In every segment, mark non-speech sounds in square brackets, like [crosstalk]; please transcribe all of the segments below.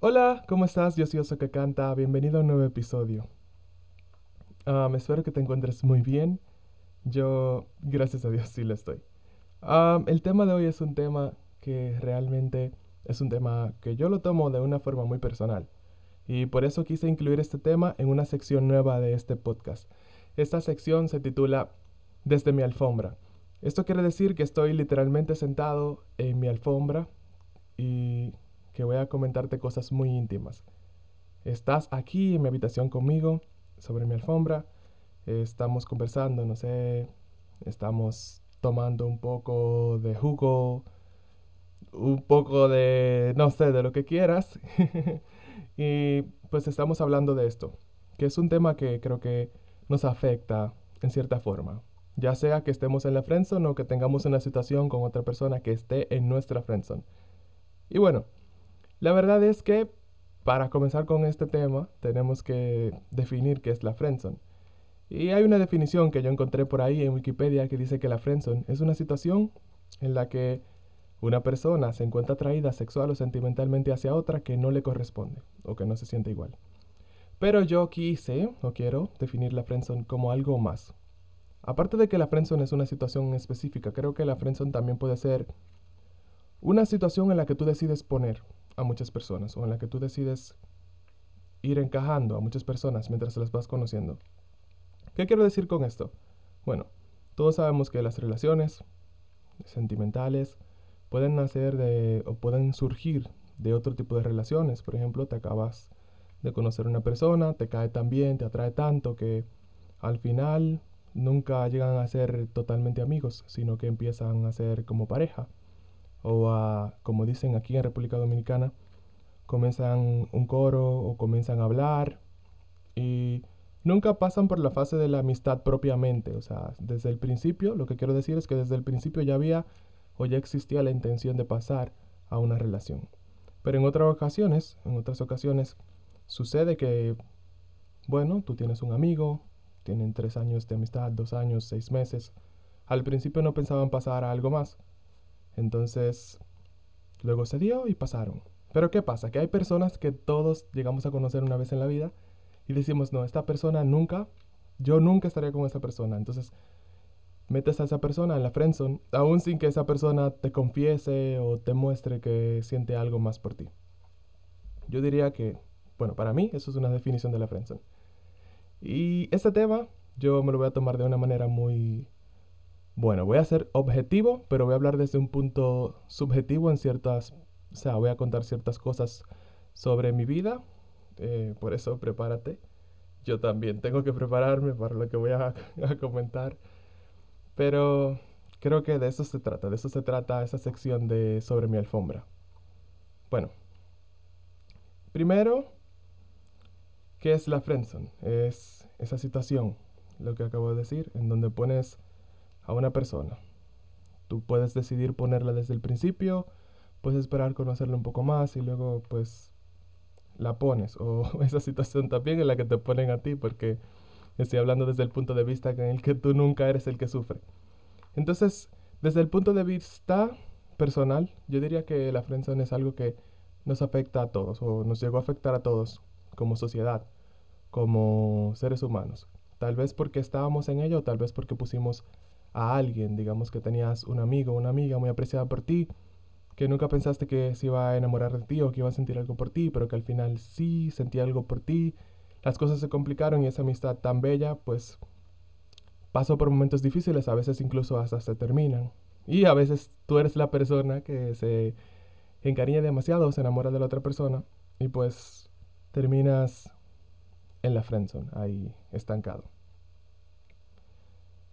Hola, ¿cómo estás? Yo soy Oso que canta. Bienvenido a un nuevo episodio. Um, espero que te encuentres muy bien. Yo, gracias a Dios, sí lo estoy. Um, el tema de hoy es un tema que realmente es un tema que yo lo tomo de una forma muy personal. Y por eso quise incluir este tema en una sección nueva de este podcast. Esta sección se titula Desde mi alfombra. Esto quiere decir que estoy literalmente sentado en mi alfombra y que voy a comentarte cosas muy íntimas. Estás aquí en mi habitación conmigo, sobre mi alfombra, estamos conversando, no sé, estamos tomando un poco de jugo, un poco de, no sé, de lo que quieras. [laughs] y pues estamos hablando de esto, que es un tema que creo que nos afecta en cierta forma. Ya sea que estemos en la friendzone o que tengamos una situación con otra persona que esté en nuestra friendzone. Y bueno, la verdad es que para comenzar con este tema tenemos que definir qué es la friendzone. Y hay una definición que yo encontré por ahí en Wikipedia que dice que la friendzone es una situación en la que una persona se encuentra atraída sexual o sentimentalmente hacia otra que no le corresponde o que no se siente igual. Pero yo quise o quiero definir la friendzone como algo más. Aparte de que la friendzone es una situación específica, creo que la friendzone también puede ser una situación en la que tú decides poner a muchas personas o en la que tú decides ir encajando a muchas personas mientras las vas conociendo. ¿Qué quiero decir con esto? Bueno, todos sabemos que las relaciones sentimentales pueden nacer de o pueden surgir de otro tipo de relaciones. Por ejemplo, te acabas de conocer una persona, te cae tan bien, te atrae tanto que al final nunca llegan a ser totalmente amigos, sino que empiezan a ser como pareja o a, como dicen aquí en República Dominicana, comienzan un coro o comienzan a hablar y nunca pasan por la fase de la amistad propiamente. O sea, desde el principio, lo que quiero decir es que desde el principio ya había o ya existía la intención de pasar a una relación. Pero en otras ocasiones, en otras ocasiones, sucede que, bueno, tú tienes un amigo, tienen tres años de amistad, dos años, seis meses. Al principio no pensaban pasar a algo más. Entonces, luego se dio y pasaron. Pero ¿qué pasa? Que hay personas que todos llegamos a conocer una vez en la vida y decimos, no, esta persona nunca, yo nunca estaría con esa persona. Entonces, metes a esa persona en la friendzone, aún sin que esa persona te confiese o te muestre que siente algo más por ti. Yo diría que, bueno, para mí eso es una definición de la friendzone. Y este tema yo me lo voy a tomar de una manera muy bueno, voy a ser objetivo, pero voy a hablar desde un punto subjetivo en ciertas, o sea, voy a contar ciertas cosas sobre mi vida, eh, por eso prepárate. Yo también tengo que prepararme para lo que voy a, [laughs] comentar, pero creo que de eso se trata, de eso se trata esa sección de sobre mi alfombra. Bueno, primero, ¿qué es la friendzone? Es esa situación, lo que acabo de decir, en donde pones a una persona. Tú puedes decidir ponerla desde el principio, puedes esperar conocerla un poco más y luego pues la pones. O [laughs] esa situación también en la que te ponen a ti, porque estoy hablando desde el punto de vista en el que tú nunca eres el que sufre. Entonces, desde el punto de vista personal, yo diría que la friendzone es algo que nos afecta a todos, o nos llegó a afectar a todos como sociedad, como seres humanos. Tal vez porque estábamos en ello, tal vez porque pusimos a alguien, digamos que tenías un amigo una amiga muy apreciada por ti, que nunca pensaste que se iba a enamorar de ti o que iba a sentir algo por ti, pero que al final sí sentía algo por ti, las cosas se complicaron y esa amistad tan bella, pues pasó por momentos difíciles, a veces incluso hasta se terminan. Y a veces tú eres la persona que se encariña demasiado, se enamora de la otra persona y pues terminas en la friendzone, ahí estancado.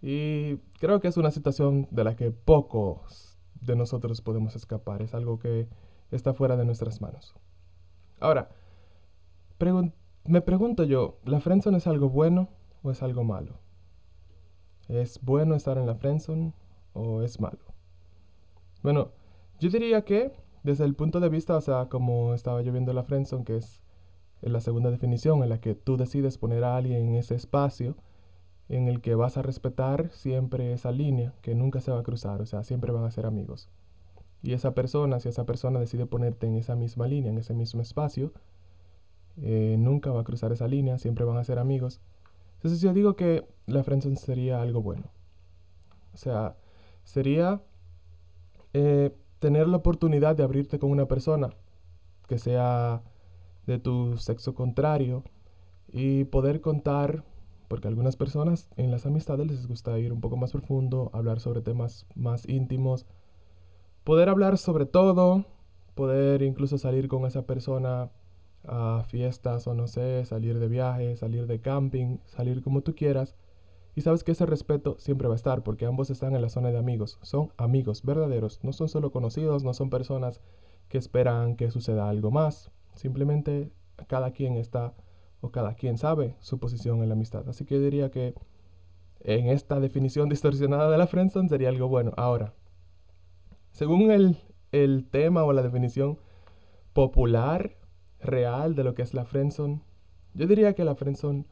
Y creo que es una situación de la que pocos de nosotros podemos escapar. Es algo que está fuera de nuestras manos. Ahora, me pregunto yo, ¿la friendzone es algo bueno o es algo malo? ¿Es bueno estar en la friendzone o es malo? Bueno, yo diría que desde el punto de vista, o sea, como estaba yo viendo la friendzone, que es la segunda definición en la que tú decides poner a alguien en ese espacio, en el que vas a respetar siempre esa línea que nunca se va a cruzar, o sea, siempre van a ser amigos. y esa persona, si esa persona decide ponerte en esa misma línea, en ese mismo espacio, eh, nunca va a cruzar esa línea, siempre van a ser amigos. Entonces yo digo que la friendzone sería algo bueno. O sea, sería eh, tener la oportunidad de abrirte con una persona que sea de tu sexo contrario y poder contar, porque a algunas personas en las amistades les gusta ir un poco más profundo, hablar sobre temas más íntimos, poder hablar sobre todo, poder incluso salir con esa persona a fiestas o no sé, salir de viaje, salir de camping, salir como tú quieras. Y sabes que ese respeto siempre va a estar porque ambos están en la zona de amigos. Son amigos verdaderos, no son solo conocidos, no son personas que esperan que suceda algo más. Simplemente cada quien está o cada quien sabe su posición en la amistad. Así que yo diría que en esta definición [laughs] distorsionada de la friendzone sería algo bueno. Ahora, según el, el tema o la definición popular real de lo que es la friendzone, yo diría que la friendzone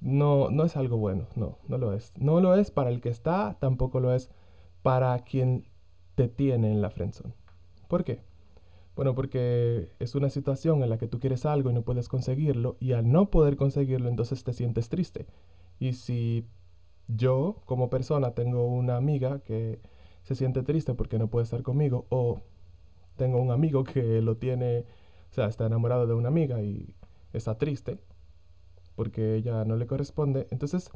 no, no es algo bueno, no, no lo es. No lo es para el que está, tampoco lo es para quien te tiene en la friendzone. ¿Por qué? Bueno, porque es una situación en la que tú quieres algo y no puedes conseguirlo y al no poder conseguirlo entonces te sientes triste. Y si yo como persona tengo una amiga que se siente triste porque no puede estar conmigo o tengo un amigo que lo tiene o sea, está enamorado de una amiga y está triste porque ella no le corresponde. Entonces,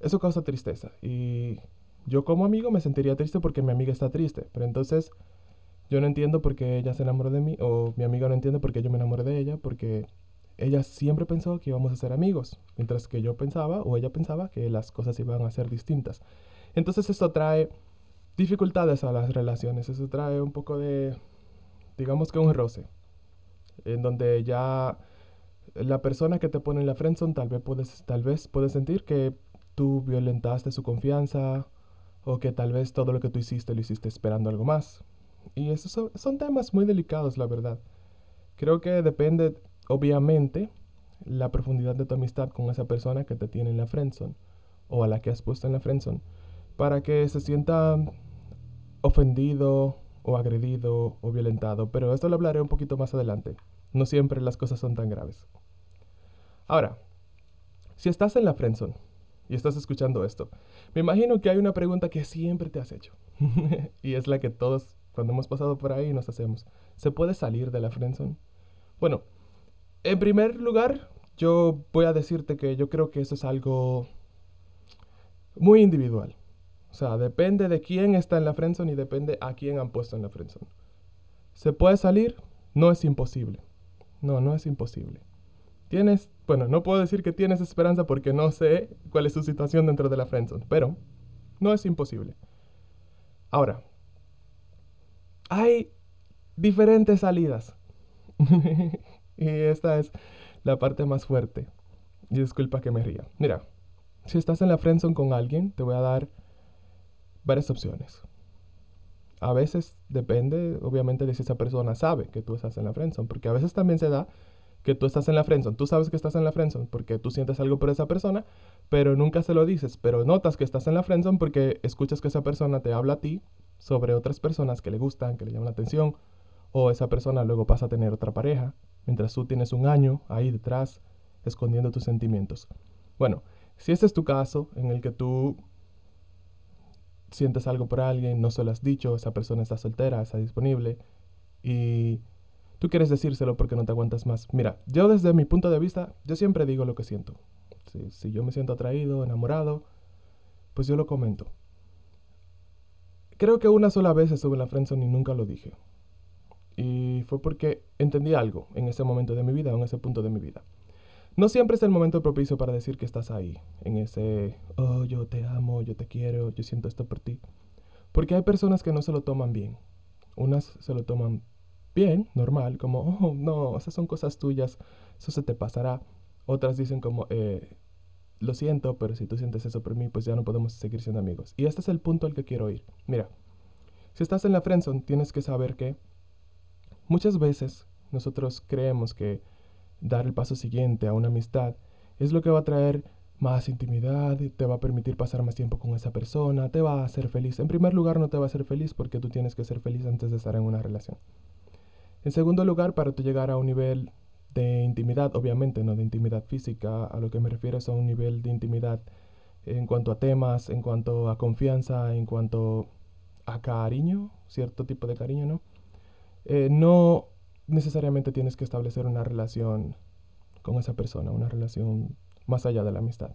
eso causa tristeza. Y yo como amigo me sentiría triste porque mi amiga está triste. Pero entonces, yo no entiendo por qué ella se enamoró de mí o mi amiga no entiende por qué yo me enamoré de ella porque ella siempre pensó que íbamos a ser amigos, mientras que yo pensaba o ella pensaba que las cosas iban a ser distintas. Entonces esto trae dificultades a las relaciones, eso trae un poco de, digamos que un roce en donde ya la persona que te pone en la friendzone tal vez puedes, tal vez puedes sentir que tú violentaste su confianza o que tal vez todo lo que tú hiciste lo hiciste esperando algo más. Y esos son, temas muy delicados, la verdad. Creo que depende, obviamente, la profundidad de tu amistad con esa persona que te tiene en la friendzone o a la que has puesto en la friendzone para que se sienta ofendido o agredido o violentado, pero esto lo hablaré un poquito más adelante. No siempre las cosas son tan graves. Ahora, si estás en la friendzone y estás escuchando esto, me imagino que hay una pregunta que siempre te has hecho. [laughs] y es la que todos cuando hemos pasado por ahí nos hacemos. ¿Se puede salir de la friendzone? Bueno, en primer lugar, yo voy a decirte que yo creo que eso es algo muy individual. O sea, depende de quién está en la friendzone y depende a quién han puesto en la friendzone. ¿Se puede salir? No es imposible. No, no es imposible. Tienes, bueno, no puedo decir que tienes esperanza porque no sé cuál es su situación dentro de la friendzone, pero no es imposible. Ahora, hay diferentes salidas. [laughs] y esta es la parte más fuerte. Y disculpa que me ría. Mira, si estás en la friendzone con alguien, te voy a dar varias opciones. A veces depende, obviamente, de si esa persona sabe que tú estás en la friendzone, porque a veces también se da que tú estás en la friendzone, tú sabes que estás en la friendzone porque tú sientes algo por esa persona, pero nunca se lo dices, pero notas que estás en la friendzone porque escuchas que esa persona te habla a ti sobre otras personas que le gustan, que le llaman la atención, o esa persona luego pasa a tener otra pareja, mientras tú tienes un año ahí detrás escondiendo tus sentimientos. Bueno, si ese es tu caso, en el que tú sientes algo por alguien, no se lo has dicho, esa persona está soltera, está disponible y tú quieres decírselo porque no te aguantas más. Mira, yo desde mi punto de vista, yo siempre digo lo que siento. Si, yo me siento atraído, enamorado, pues yo lo comento. Creo que una sola vez estuve en la friendzone y nunca lo dije. Y fue porque entendí algo en ese momento de mi vida, en ese punto de mi vida. No siempre es el momento propicio para decir que estás ahí, en ese, oh, yo te amo, yo te quiero, yo siento esto por ti. Porque hay personas que no se lo toman bien. Unas se lo toman bien, normal, como, oh, no, esas son cosas tuyas, eso se te pasará. Otras dicen como, eh, lo siento, pero si tú sientes eso por mí, pues ya no podemos seguir siendo amigos. Y este es el punto al que quiero ir. Mira, si estás en la friendzone, tienes que saber que muchas veces nosotros creemos que dar el paso siguiente a una amistad es lo que va a traer más intimidad, te va a permitir pasar más tiempo con esa persona, te va a hacer feliz. En primer lugar, no te va a hacer feliz porque tú tienes que ser feliz antes de estar en una relación. En segundo lugar, para tú llegar a un nivel de intimidad, obviamente no de intimidad física, a lo que me refiero es a un nivel de intimidad en cuanto a temas, en cuanto a confianza, en cuanto a cariño, cierto tipo de cariño, ¿no? Eh, no necesariamente tienes que establecer una relación con esa persona, una relación más allá de la amistad.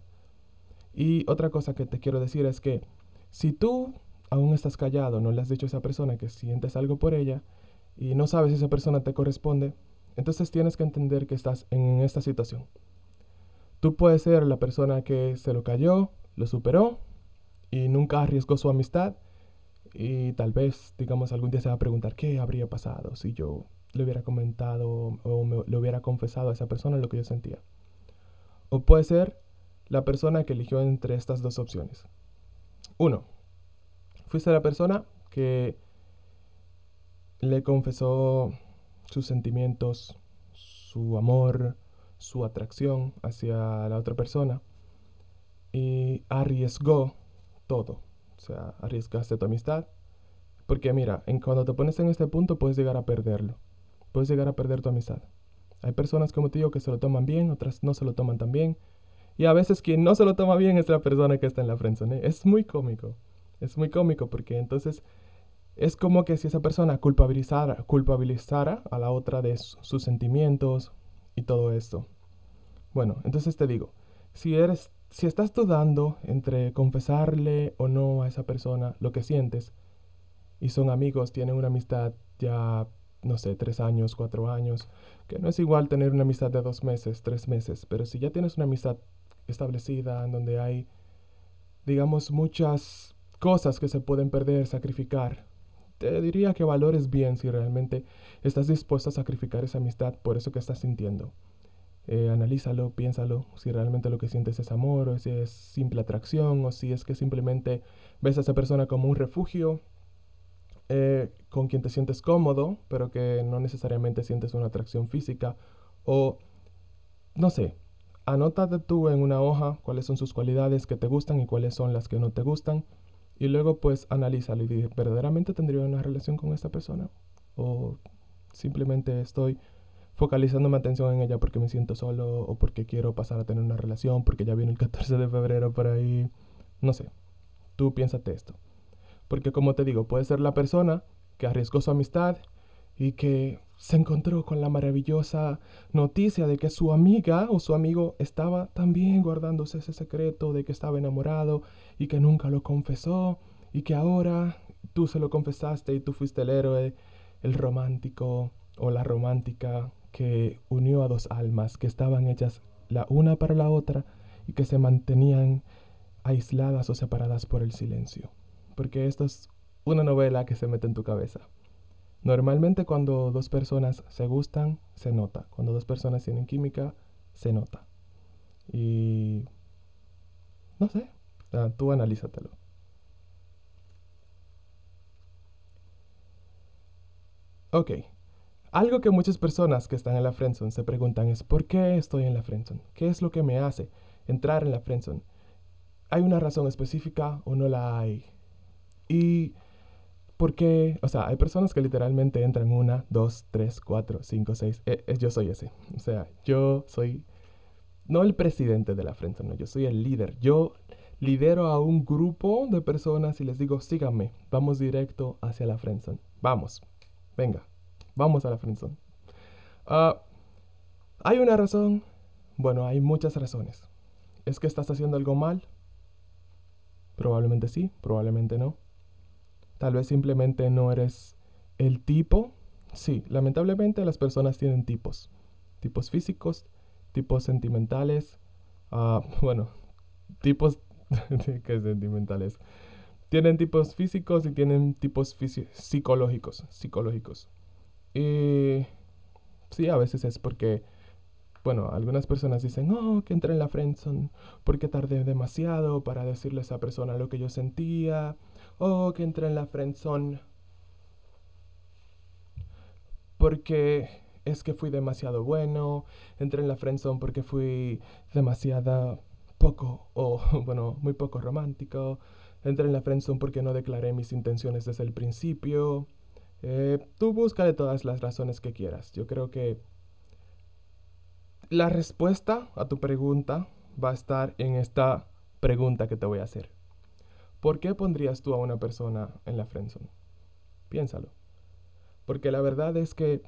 Y otra cosa que te quiero decir es que si tú aún estás callado, no le has dicho a esa persona que sientes algo por ella y no sabes si esa persona te corresponde, entonces tienes que entender que estás en esta situación. Tú puedes ser la persona que se lo cayó, lo superó y nunca arriesgó su amistad y tal vez, digamos, algún día se va a preguntar qué habría pasado si yo le hubiera comentado o me, le hubiera confesado a esa persona lo que yo sentía. O puede ser la persona que eligió entre estas dos opciones. Uno, fuiste la persona que le confesó sus sentimientos, su amor, su atracción hacia la otra persona y arriesgó todo. O sea, arriesgaste tu amistad. Porque mira, en cuando te pones en este punto puedes llegar a perderlo. Puedes llegar a perder tu amistad. Hay personas, como te que se lo toman bien, otras no se lo toman tan bien. Y a veces quien no se lo toma bien es la persona que está en la friendzone. Es muy cómico. Es muy cómico porque entonces es como que si esa persona culpabilizara, culpabilizara a la otra de sus sentimientos y todo esto. Bueno, entonces te digo, si eres si estás dudando entre confesarle o no a esa persona lo que sientes, y son amigos, tienen una amistad ya, no sé, tres años, cuatro años, que no es igual tener una amistad de dos meses, tres meses, pero si ya tienes una amistad establecida en donde hay, digamos, muchas cosas que se pueden perder, sacrificar, te diría que valores bien si realmente estás dispuesto a sacrificar esa amistad por eso que estás sintiendo. Eh, analízalo, piénsalo, si realmente lo que sientes es amor, o si es simple atracción, o si es que simplemente ves a esa persona como un refugio eh, con quien te sientes cómodo, pero que no necesariamente sientes una atracción física, o no sé, anótate tú en una hoja cuáles son sus cualidades que te gustan y cuáles son las que no te gustan, y luego pues analízalo y di, ¿verdaderamente tendría una relación con esta persona? ¿O simplemente estoy focalizando mi atención en ella porque me siento solo o porque quiero pasar a tener una relación, porque ya viene el [laughs] 14 de febrero por ahí. No sé, tú piénsate esto. Porque como te digo, puede ser la persona que arriesgó su amistad y que se encontró con la maravillosa noticia de que su amiga o su amigo estaba también guardándose ese secreto de que estaba enamorado y que nunca lo confesó y que ahora tú se lo confesaste y tú fuiste el héroe, el romántico o la romántica que unió a dos almas que estaban hechas la una para la otra y que se mantenían aisladas o separadas por el silencio. Porque esto es una novela que se mete en tu cabeza. Normalmente cuando dos personas se gustan, se nota. Cuando dos personas tienen química, se nota. Y... No sé, tú analízatelo. Ok, algo que muchas personas que están en la friendzone se preguntan es ¿por qué estoy en la friendzone? ¿Qué es lo que me hace entrar en la friendzone? ¿Hay una razón específica o no la hay? Y ¿por qué? O sea, hay personas que literalmente entran una, dos, tres, cuatro, cinco, seis. Eh, eh, yo soy ese. O sea, yo soy no el presidente de la friendzone, no, yo soy el líder. Yo lidero a un grupo de personas y les digo, síganme, vamos directo hacia la friendzone. Vamos, venga. Vamos a la friendzone. Ah, ¿Hay una razón? Bueno, hay muchas razones. ¿Es que estás haciendo algo mal? Probablemente sí, probablemente no. Tal vez simplemente no eres el tipo. Sí, lamentablemente las personas tienen tipos. Tipos físicos, tipos sentimentales. Uh, [laughs] bueno, tipos [laughs] que sentimentales. Tienen tipos físicos y tienen tipos psicológicos. Psicológicos. Y sí, a veces es porque, bueno, algunas personas dicen, oh, que entré en la friendzone porque tardé demasiado para decirle a esa persona lo que yo sentía. Oh, que entré en la friendzone porque es que fui demasiado bueno. Entré en la friendzone porque fui demasiada poco, o [laughs] bueno, muy poco romántico. Entré en la friendzone porque no declaré mis intenciones desde el principio. Eh, tú de todas las razones que quieras. Yo creo que la respuesta a tu pregunta va a estar en esta pregunta que te voy a hacer. ¿Por qué pondrías tú a una persona en la friendzone? Piénsalo. Porque la verdad es que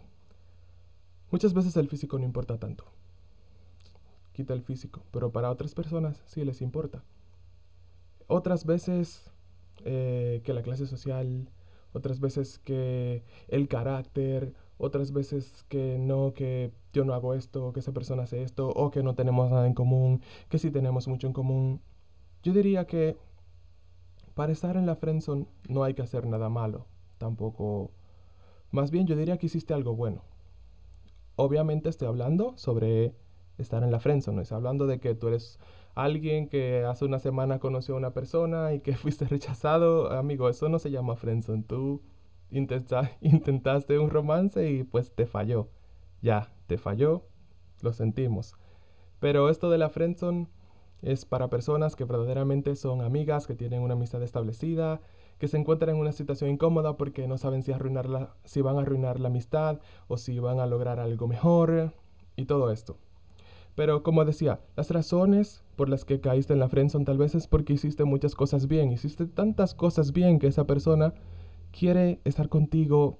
muchas veces el físico no importa tanto. Quita el físico, pero para otras personas sí les importa. Otras veces eh, que la clase social, otras veces que el carácter, otras veces que no, que yo no hago esto, que esa persona hace esto, o que no tenemos nada en común, que sí tenemos mucho en común. Yo diría que para estar en la friendzone no hay que hacer nada malo, tampoco. Más bien yo diría que hiciste algo bueno. Obviamente estoy hablando sobre estar en la friendzone, no estoy hablando de que tú eres alguien que hace una semana conoció a una persona y que [laughs] fuiste rechazado, amigo, eso no se llama friendzone. Tú [laughs] intentaste un romance y pues te falló. Ya, te falló, lo sentimos. Pero esto de la friendzone es para personas que verdaderamente son amigas, que tienen una amistad establecida, que se encuentran en una situación incómoda porque no saben si, si van a arruinar la amistad o si van a lograr algo mejor y todo esto. Pero como decía, las razones por las que caíste en la friendzone tal vez es porque hiciste muchas cosas bien, hiciste tantas cosas bien que esa persona quiere estar contigo,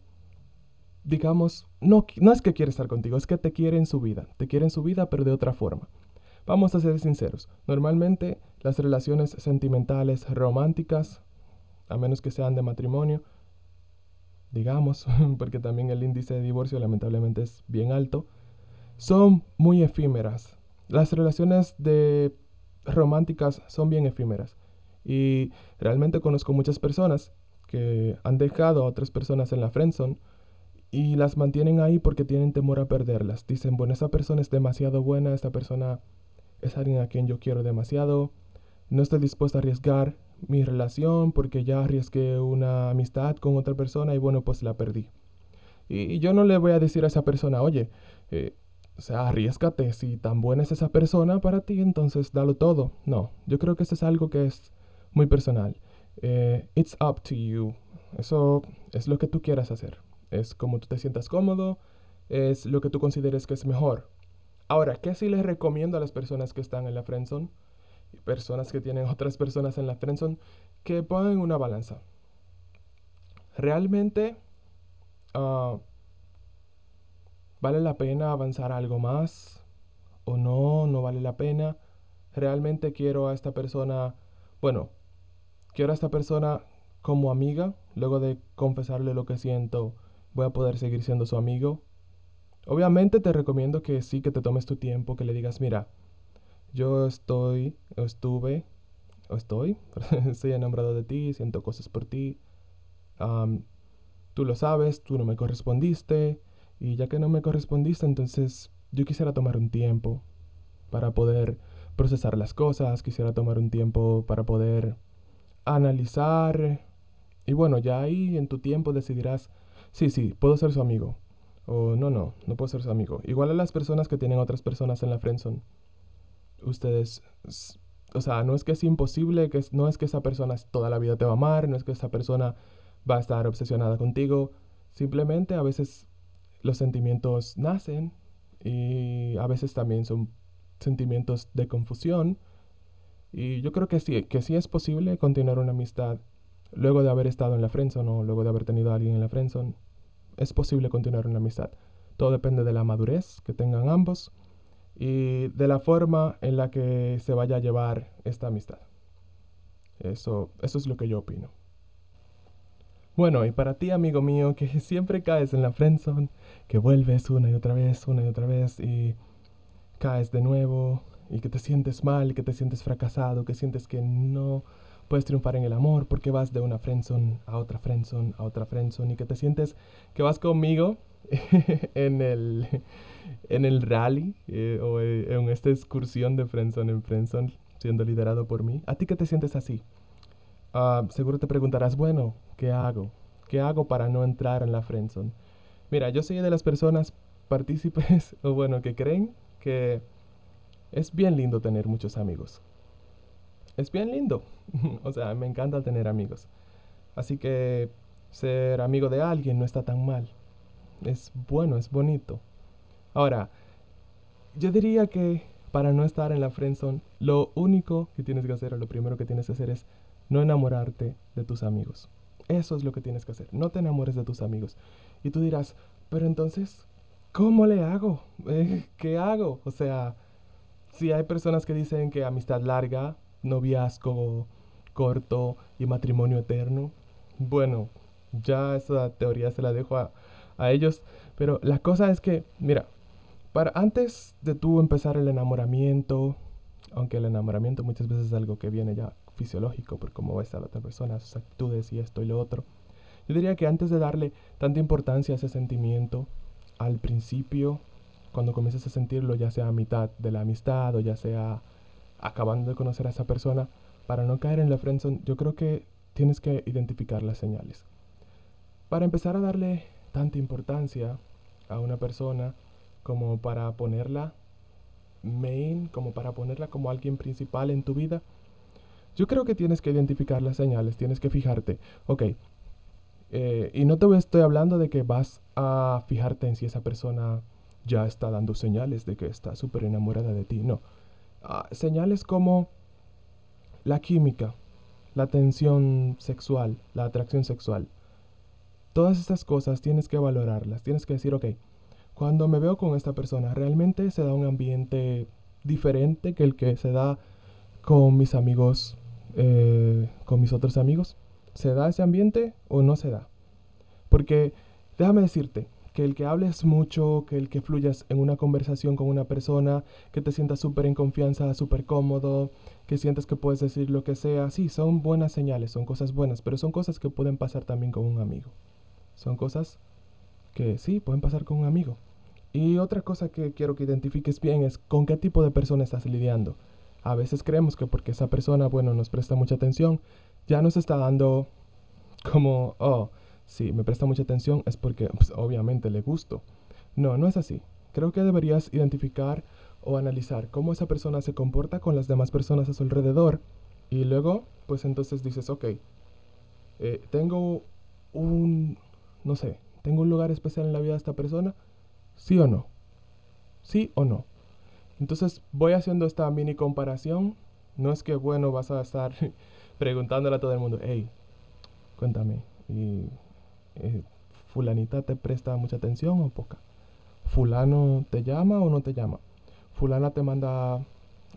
digamos, no, no es que quiere estar contigo, es que te quiere en su vida, te quiere en su vida pero de otra forma. Vamos a ser sinceros, normalmente las relaciones sentimentales románticas, a menos que sean de matrimonio, digamos, [laughs] porque también el índice de divorcio lamentablemente es bien alto, son muy efímeras. Las relaciones de románticas son bien efímeras. Y realmente conozco muchas personas que han dejado a otras personas en la friendzone y las mantienen ahí porque tienen temor a perderlas. Dicen, bueno, esa persona es demasiado buena, esta persona es alguien a quien yo quiero demasiado, no estoy dispuesto a arriesgar mi relación porque ya arriesgué una amistad con otra persona y bueno, pues la perdí. Y, yo no le voy a decir a esa persona, oye, eh, o sea, arriesgate, si tan buena es esa persona para ti, entonces dalo todo. No, yo creo que eso es algo que es muy personal. Eh, it's up to you. Eso es lo que tú quieras hacer. Es como tú te sientas cómodo, es lo que tú consideres que es mejor. Ahora, ¿qué sí les recomiendo a las personas que están en la friendzone? Personas que tienen otras personas en la friendzone, que pongan una balanza. Realmente, uh, ¿Vale la pena avanzar algo más? ¿O no? ¿No vale la pena? ¿Realmente quiero a esta persona? Bueno, quiero a esta persona como amiga. Luego de confesarle lo que siento, voy a poder seguir siendo su amigo. Obviamente te recomiendo que sí, que te tomes tu tiempo, que le digas, mira, yo estoy, o estuve, o estoy, [laughs] estoy enamorado de ti, siento cosas por ti. tú lo sabes, tú no me correspondiste y ya que no me correspondiste, entonces yo quisiera tomar un tiempo para poder procesar las cosas, quisiera tomar un tiempo para poder analizar. Y bueno, ya ahí en tu tiempo decidirás, sí, sí, puedo ser su amigo. O no, no, no puedo ser su amigo. Igual a las personas que tienen otras personas en la friendzone. Ustedes, o sea, no es que es imposible, que no es que esa persona toda la vida te va a amar, no es que esa persona va a estar obsesionada contigo. Simplemente a veces los sentimientos nacen y a veces también son sentimientos de confusión. Y yo creo que sí, que sí es posible continuar una amistad luego de haber estado en la friendzone o luego de haber tenido a alguien en la friendzone. Es posible continuar una amistad. Todo depende de la madurez que tengan ambos y de la forma en la que se vaya a llevar esta amistad. Eso, eso es lo que yo opino. Bueno, y para ti, amigo mío, que [laughs] siempre caes en la friendzone, que vuelves una y otra vez, una y otra vez, y caes de nuevo, y que te sientes mal, que te sientes fracasado, que sientes que no puedes triunfar en el amor porque vas de una friendzone a otra friendzone a otra friendzone, y que te sientes que vas conmigo [laughs] en el, en el rally eh, o eh, en esta excursión de friendzone en friendzone, siendo liderado por mí. ¿A ti que te sientes así? Ah, seguro te preguntarás, bueno, ¿qué hago? ¿Qué hago para no entrar en la friendzone? Mira, yo soy de las personas partícipes, [laughs] o bueno, que creen que es bien lindo tener muchos amigos. Es bien lindo. [laughs] o sea, me encanta tener amigos. Así que ser amigo de alguien no está tan mal. Es bueno, es bonito. Ahora, yo diría que para no estar en la friendzone, lo único que tienes que hacer o lo primero que tienes que hacer es no enamorarte de tus amigos. Eso es lo que tienes que hacer. No te enamores de tus amigos. Y tú dirás, pero entonces, ¿cómo le hago? [laughs] ¿Qué hago? O sea, si hay personas que dicen que amistad larga, noviazgo corto y matrimonio eterno, bueno, ya esa teoría se la dejo a, a ellos. Pero la cosa es que, mira, para antes de tú empezar el enamoramiento, aunque el enamoramiento muchas veces es algo que viene ya fisiológico por cómo ves a la otra persona, sus actitudes y esto y lo otro. Yo diría que antes de darle tanta importancia a ese sentimiento, al principio, cuando comiences a sentirlo, ya sea a mitad de la amistad o ya sea acabando de conocer a esa persona, para no caer en la friendzone, yo creo que tienes que identificar las señales. Para empezar a darle tanta importancia a una persona, como para ponerla main, como para ponerla como alguien principal en tu vida, yo creo que tienes que identificar las señales, tienes que fijarte, ok, eh, y no te estoy hablando de que vas a fijarte en si esa persona ya está dando señales de que está súper enamorada de ti, no. Ah, señales como la química, la tensión sexual, la atracción sexual. Todas estas cosas tienes que valorarlas, tienes que decir, ok, cuando me veo con esta persona, realmente se da un ambiente diferente que el que se da con mis amigos, eh, con mis otros amigos. ¿Se da ese ambiente o no se da? Porque déjame decirte que el que hables mucho, que el que fluyas en una conversación con una persona, que te sientas súper en confianza, súper cómodo, que sientas que puedes decir lo que sea, sí, son buenas señales, son cosas buenas, pero son cosas que pueden pasar también con un amigo. Son cosas que sí, pueden pasar con un amigo. Y otra cosa que quiero que identifiques bien es con qué tipo de persona estás lidiando. A veces creemos que porque esa persona, bueno, nos presta mucha atención, ya nos está dando como, oh, sí, me presta mucha atención, es porque pues, obviamente le gusto. No, no es así. Creo que deberías identificar o analizar cómo esa persona se comporta con las demás personas a su alrededor y luego, pues entonces dices, ok, eh, tengo un, no sé, ¿Tengo un lugar especial en la vida de esta persona? ¿Sí o no? ¿Sí o no? Entonces voy haciendo esta mini comparación. No es que, bueno, vas a estar [laughs] preguntándole a todo el mundo, hey, cuéntame, ¿y, eh, ¿fulanita te presta mucha atención o poca? ¿Fulano te llama o no te llama? ¿Fulana te manda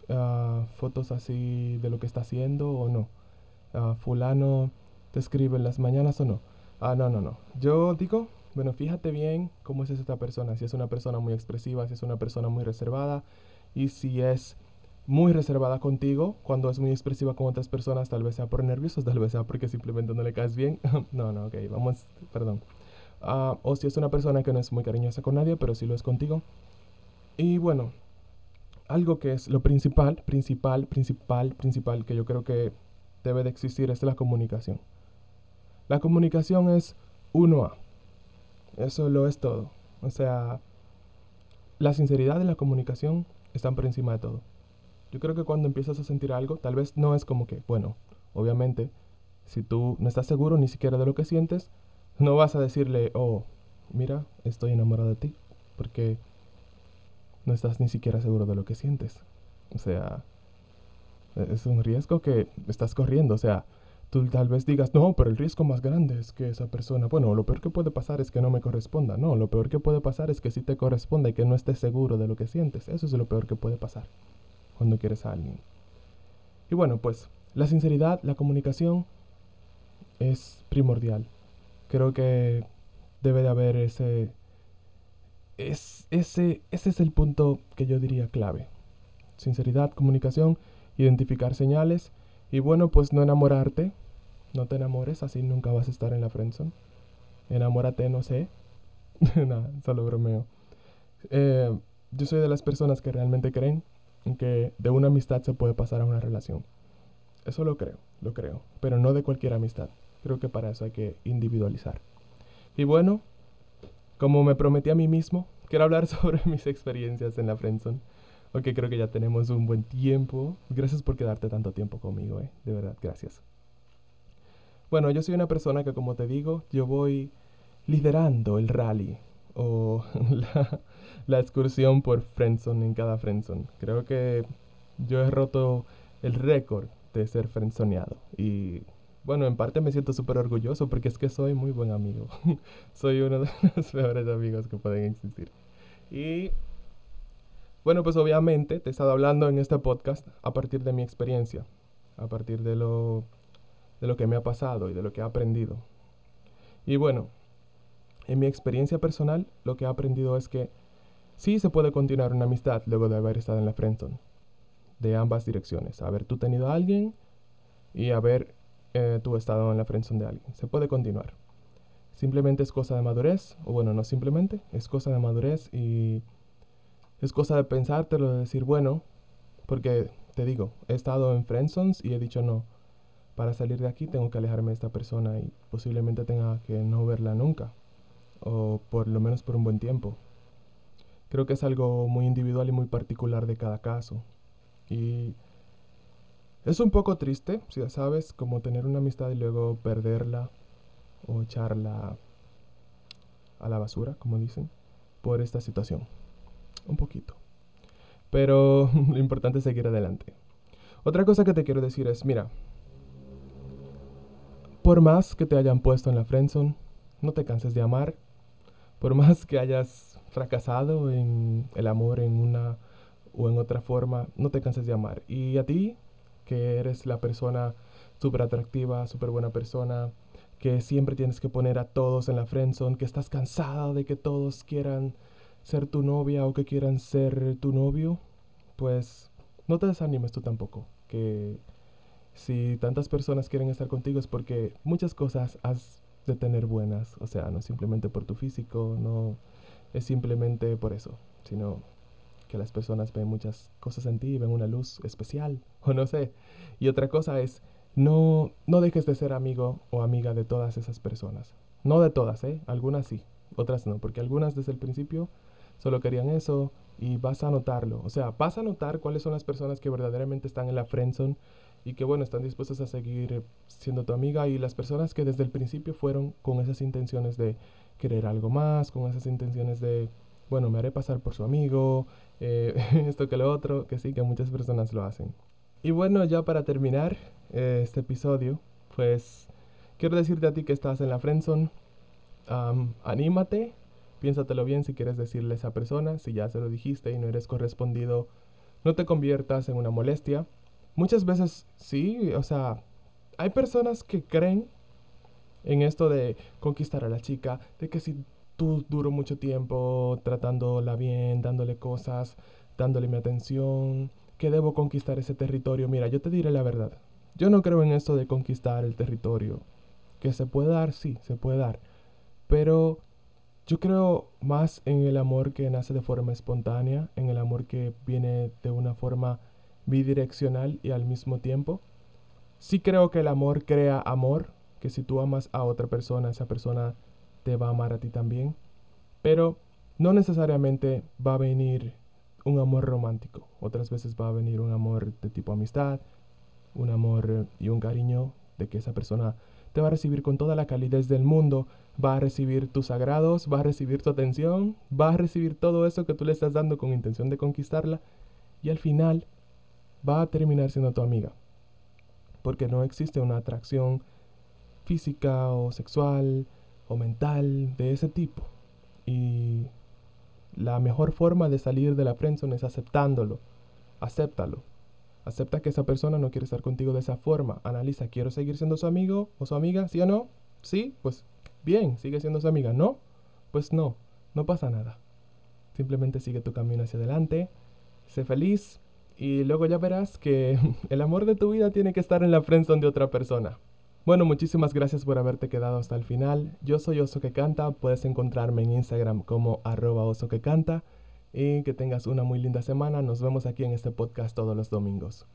ah, fotos así de lo que está haciendo o no? Ah, ¿Fulano te escribe en las mañanas o no? Ah, no, no, no. Yo digo, bueno, fíjate bien cómo es esta persona. Si es una persona muy expresiva, si es una persona muy reservada. Y si es muy reservada contigo, cuando es muy expresiva con otras personas, tal vez sea por nerviosos, tal vez sea porque simplemente no le caes bien. [laughs] no, no, ok, vamos, perdón. Ah, o si es una persona que no es muy cariñosa con nadie, pero sí lo es contigo. Y bueno, algo que es lo principal, principal, principal, principal, que yo creo que debe de existir es la comunicación. La comunicación es 1A. Eso lo es todo. O sea, la sinceridad y la comunicación están por encima de todo. Yo creo que cuando empiezas a sentir algo, tal vez no es como que, bueno, obviamente, si tú no estás seguro ni siquiera de lo que sientes, no vas a decirle, oh, mira, estoy enamorado de ti, porque no estás ni siquiera seguro de lo que sientes. O sea, es un riesgo que estás corriendo. O sea, tú tal vez digas, no, pero el riesgo más grande es que esa persona, bueno, lo peor que puede pasar es que no me corresponda. No, lo peor que puede pasar es que sí te corresponda y que no estés seguro de lo que sientes. Eso es lo peor que puede pasar cuando quieres a alguien. Y bueno, pues la sinceridad, la comunicación es primordial. Creo que debe de haber ese... Es, ese, ese es el punto que yo diría clave. Sinceridad, comunicación, identificar señales y bueno, pues no enamorarte. No te enamores, así nunca vas a estar en la friendzone. Enamórate, no sé. [laughs] Nada, solo bromeo. Eh, yo soy de las personas que realmente creen que de una amistad se puede pasar a una relación. Eso lo creo, lo creo. Pero no de cualquier amistad. Creo que para eso hay que individualizar. Y bueno, como me prometí a mí mismo, [laughs] quiero hablar [laughs] sobre mis experiencias en la friendzone. Ok, creo que ya tenemos un buen tiempo. Gracias por quedarte tanto tiempo conmigo, eh. De verdad, gracias. Bueno, yo soy una persona que, como te digo, yo voy liderando el rally o [laughs] la, excursión por Friendzone en cada Friendzone. Creo que yo he roto el récord de ser friendzoneado y bueno, en parte me siento súper orgulloso porque es que soy muy buen amigo. [laughs] soy uno de [laughs] los mejores amigos que pueden existir. Y bueno, pues obviamente te he estado hablando en este podcast a partir de mi experiencia, a partir de lo, de lo que me ha pasado y de lo que he aprendido. Y bueno, en mi experiencia personal, lo que he aprendido es que sí se puede continuar una amistad luego de haber estado en la friendzone. De ambas direcciones. Haber tú tenido a alguien y haber eh, tú estado en la friendzone de alguien. Se puede continuar. Simplemente es cosa de madurez, o bueno, no simplemente, es cosa de madurez y es cosa de pensártelo, de decir, bueno, porque te digo, he estado en friendzones y he dicho no. Para salir de aquí tengo que alejarme de esta persona y posiblemente tenga que no verla nunca, o por lo menos por un buen tiempo. Creo que es algo muy individual y muy particular de cada caso. Y es un poco triste, si ya sabes, como tener una amistad y luego perderla o echarla a la basura, como dicen, por esta situación. Un poquito. Pero [laughs] lo importante es seguir adelante. Otra cosa que te quiero decir es, mira, por más que te hayan puesto en la friendzone, no te canses de amar. Por más que hayas fracasado en el amor en una o en otra forma, no te canses de amar. Y a ti que eres la persona súper atractiva, súper buena persona, que siempre tienes que poner a todos en la friendzone, que estás cansada de que todos quieran ser tu novia o que quieran ser tu novio, pues no te desanimes tú tampoco, que si tantas personas quieren estar contigo es porque muchas cosas has de tener buenas, o sea, no simplemente por tu físico, no es simplemente por eso, sino que las personas ven muchas cosas en ti, ven una luz especial, [laughs] o no sé. Y otra cosa es, no, no dejes de ser amigo o amiga de todas esas personas. No de todas, ¿eh? Algunas sí, otras no, porque algunas desde el principio solo querían eso y vas a notarlo. O sea, vas a notar cuáles son las personas que verdaderamente están en la friendzone y que, bueno, están dispuestas a seguir siendo tu amiga y las personas que desde el principio fueron con esas intenciones de querer algo más, con esas intenciones de bueno, me haré pasar por su amigo, eh, [laughs] esto que lo otro, que sí, que muchas personas lo hacen. Y bueno, ya para terminar eh, este episodio, pues quiero decirte a ti que estás en la friendzone, anímate, piénsatelo bien si quieres decirle a esa persona, si ya se lo dijiste y no eres correspondido, no te conviertas en una molestia. Muchas veces sí, o sea, hay personas que creen en esto de conquistar a la chica, de que si tú duro mucho tiempo tratándola bien, dándole cosas, dándole mi atención, que debo conquistar ese territorio. Mira, yo te diré la verdad. Yo no creo en esto de conquistar el territorio. Que se puede dar, sí, se puede dar. Pero yo creo más en el amor que nace de forma espontánea, en el amor que viene de una forma bidireccional y al mismo tiempo. Sí creo que el amor crea amor, que si tú amas a otra persona, esa persona te va a amar a ti también. Pero no necesariamente va a venir un amor romántico. Otras veces va a venir un amor de tipo amistad, un amor y un cariño de que esa persona te va a recibir con toda la calidez del mundo, va a recibir tus sagrados, va a recibir tu atención, va a recibir todo eso que tú le estás dando con intención de conquistarla y al final va a terminar siendo tu amiga. Porque no existe una atracción física o sexual o mental de ese tipo. Y la mejor forma de salir de la friendzone es aceptándolo. Acéptalo. Acepta que esa persona no quiere estar contigo de esa forma. Analiza, ¿quiero seguir siendo su amigo o su amiga? ¿Sí o no? Sí, pues bien, sigue siendo su amiga. ¿No? Pues no, no pasa nada. Simplemente sigue tu camino hacia adelante, sé feliz y luego ya verás que [laughs] el amor de tu vida tiene que estar en la friendzone de otra persona. Bueno, muchísimas gracias por haberte quedado hasta el final. Yo soy Oso que Canta, puedes encontrarme en Instagram como arroba oso que canta y que tengas una muy linda semana. Nos vemos aquí en este podcast todos los domingos.